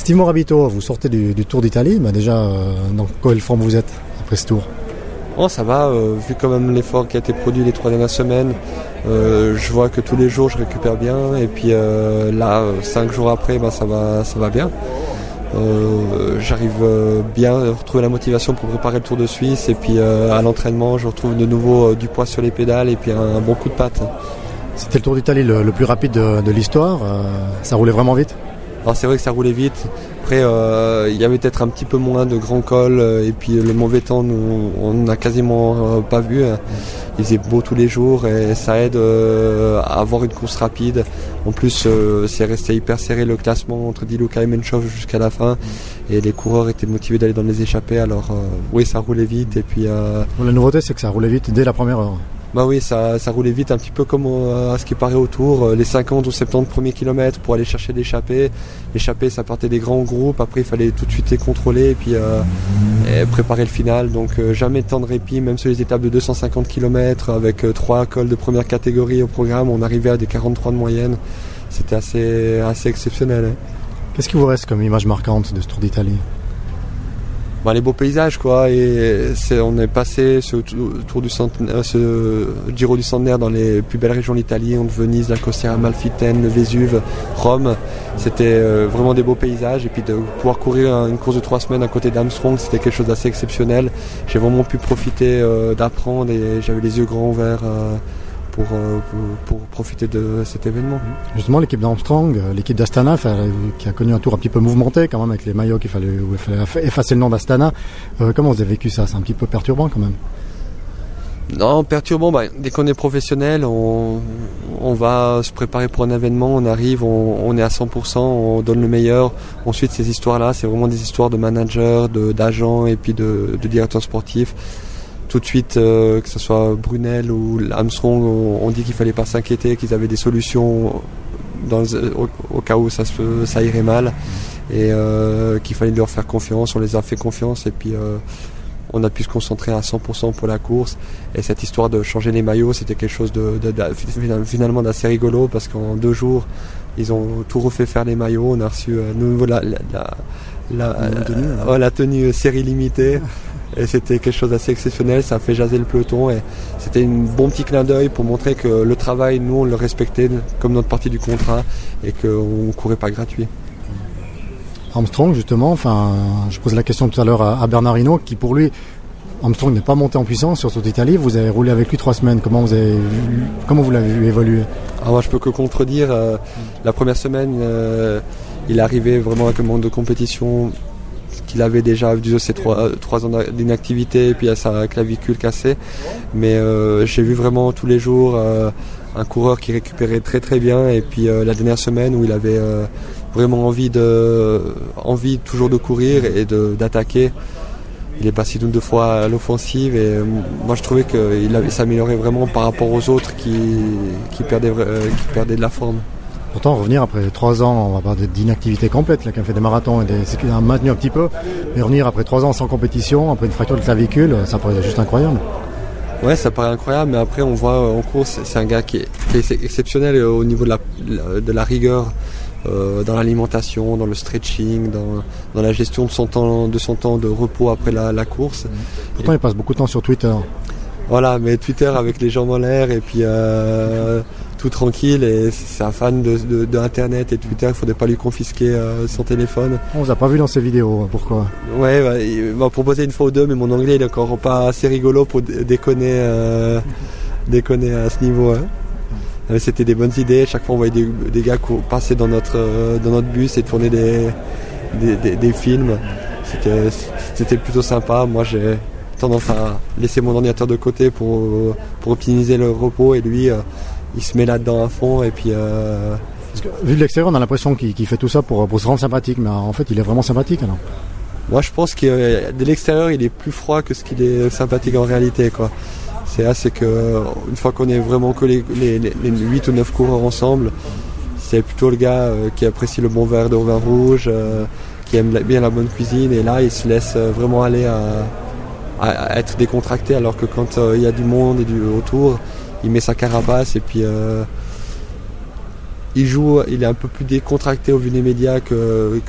Steve Morabito, vous sortez du, Tour d'Italie, bah déjà, euh, dans quelle forme vous êtes après ce tour Oh, ça va, euh, vu quand même l'effort qui a été produit les trois dernières semaines, euh, je vois que tous les jours je récupère bien et puis là, cinq jours après, bah, ça, va, ça va bien. J'arrive bien à retrouver la motivation pour préparer le Tour de Suisse et puis à l'entraînement, je retrouve de nouveau du poids sur les pédales et puis un, bon coup de patte. C'était le Tour d'Italie le, plus rapide de l'histoire, ça roulait vraiment vite alors c'est vrai que ça roulait vite. Après, euh, il y avait peut-être un petit peu moins de grands cols euh, et puis le mauvais temps, on n'a quasiment euh, pas vu. Il faisait beau tous les jours et ça aide à avoir une course rapide. En plus, c'est resté hyper serré le classement entre Diluca et Menchov jusqu'à la fin et les coureurs étaient motivés d'aller dans les échappées. Alors oui, ça roulait vite et puis. la nouveauté, c'est que ça roulait vite dès la première heure. Bah oui, ça, roulait vite, un petit peu comme à ce qui paraît autour. Euh, les 50 ou 70 premiers kilomètres pour aller chercher l'échappée. L'échappée, ça partait des grands groupes. Après, il fallait tout de suite les contrôler et puis euh, préparer le final. Donc euh, jamais de temps de répit, même sur les étapes de 250 km avec trois cols de première catégorie au programme. On arrivait à des 43 de moyenne. C'était assez, assez exceptionnel. Hein. Qu'est-ce qui vous reste comme image marquante de ce Tour d'Italie? Bah, les beaux paysages quoi et on est passé ce tour du centenaire, ce Giro du centenaire dans les plus belles régions d'Italie, de Venise, la Costiera Amalfitaine, le Vésuve, Rome. C'était euh, vraiment des beaux paysages et puis de pouvoir courir une course de trois semaines à côté d'Armstrong, c'était quelque chose d'assez exceptionnel. J'ai vraiment pu profiter euh, d'apprendre et j'avais les yeux grands ouverts. Euh, euh, pour, pour, profiter de cet événement. Justement, l'équipe d'Armstrong, euh, l'équipe d'Astana, qui a connu un tour un petit peu mouvementé quand même avec les maillots qu'il fallait, fallait, effacer le nom d'Astana. Euh, comment vous avez vécu ça? C'est un petit peu perturbant quand même. Non, perturbant, bah, dès qu'on est professionnel, on, va se préparer pour un événement, on arrive, on, est à 100%, on donne le meilleur. Ensuite, ces histoires-là, c'est vraiment des histoires de managers, d'agents et puis de, de directeurs sportifs tout de suite, euh, que ce soit Brunel ou Armstrong, on, dit qu'il fallait pas s'inquiéter, qu'ils avaient des solutions dans, au, cas où ça, ça irait mal et euh, qu'il fallait leur faire confiance. On les a fait confiance et puis euh, on a pu se concentrer à 100% pour la course. Et cette histoire de changer les maillots, c'était quelque chose de, finalement d'assez rigolo parce qu'en deux jours, ils ont tout refait faire les maillots. On a reçu nouveau la, la, la, la, la tenue série limitée. Et c'était quelque chose d'assez exceptionnel, ça a fait jaser le peloton et c'était un bon petit clin d'œil pour montrer que le travail, nous, on le respectait comme notre partie du contrat et qu'on ne courait pas gratuit. Armstrong, justement, enfin, je pose la question tout à l'heure à, Bernard Hinault, qui pour lui, Armstrong n'est pas monté en puissance sur toute l'Italie. Vous avez roulé avec lui trois semaines. Comment vous avez comment vous l'avez vu évoluer? Ah, Moi, je peux que contredire. Euh, la première semaine, euh, il arrivait vraiment avec un monde de compétition qu'il avait déjà dû ses trois, trois ans d'inactivité et puis à sa clavicule cassée. Mais euh, j'ai vu vraiment tous les jours euh, un coureur qui récupérait très très bien et puis euh, la dernière semaine où il avait vraiment envie de envie toujours de courir et d'attaquer. Il est passé d'une deux fois à l'offensive et moi je trouvais qu'il s'améliorait vraiment par rapport aux autres qui, qui, perdaient, qui perdaient de la forme. Pourtant, revenir après trois ans, on va parler d'inactivité complète, là, qui a fait des marathons et des, a maintenu un petit peu, mais revenir après trois ans sans compétition, après une fracture de clavicule, ça paraît juste incroyable. Ouais, ça paraît incroyable, mais après on voit euh, en course, c'est un gars qui est, exceptionnel euh, au niveau de la, de la rigueur, euh, dans l'alimentation, dans le stretching, dans, la gestion de son temps de, son temps de repos après la, course. Pourtant, il passe beaucoup de temps sur Twitter. Voilà, mais Twitter avec les jambes en l'air et puis tout tranquille et c'est un fan de, Internet et Twitter, il faudrait pas lui confisquer euh, son téléphone. On vous a pas vu dans ses vidéos, hein, pourquoi? Ouais, bah, il m'a proposé une fois ou deux, mais mon anglais il est encore pas assez rigolo pour déconner, euh, déconner à ce niveau. Hein. Euh, c'était des bonnes idées, chaque fois on voyait des, gars passer dans notre, dans notre bus et tourner des, des, films. C'était plutôt sympa. Moi j'ai tendance à laisser mon ordinateur de côté pour, pour optimiser le repos et lui il se met là-dedans à fond et puis. Euh, vu de l'extérieur, on a l'impression qu'il fait tout ça pour, se rendre sympathique, mais en fait, il est vraiment sympathique alors. Moi, je pense que euh, de l'extérieur, il est plus froid que ce qu'il est sympathique en réalité, quoi. C'est là, c'est que une fois qu'on est vraiment que les, les, 8 ou 9 coureurs ensemble, c'est plutôt le gars euh, qui apprécie le bon verre de vin rouge, qui aime bien la bonne cuisine, et là, il se laisse vraiment aller à, être décontracté, alors que quand il y a du monde et du autour, il met sa carapace et puis euh, il joue, il est un peu plus décontracté au vu des médias que,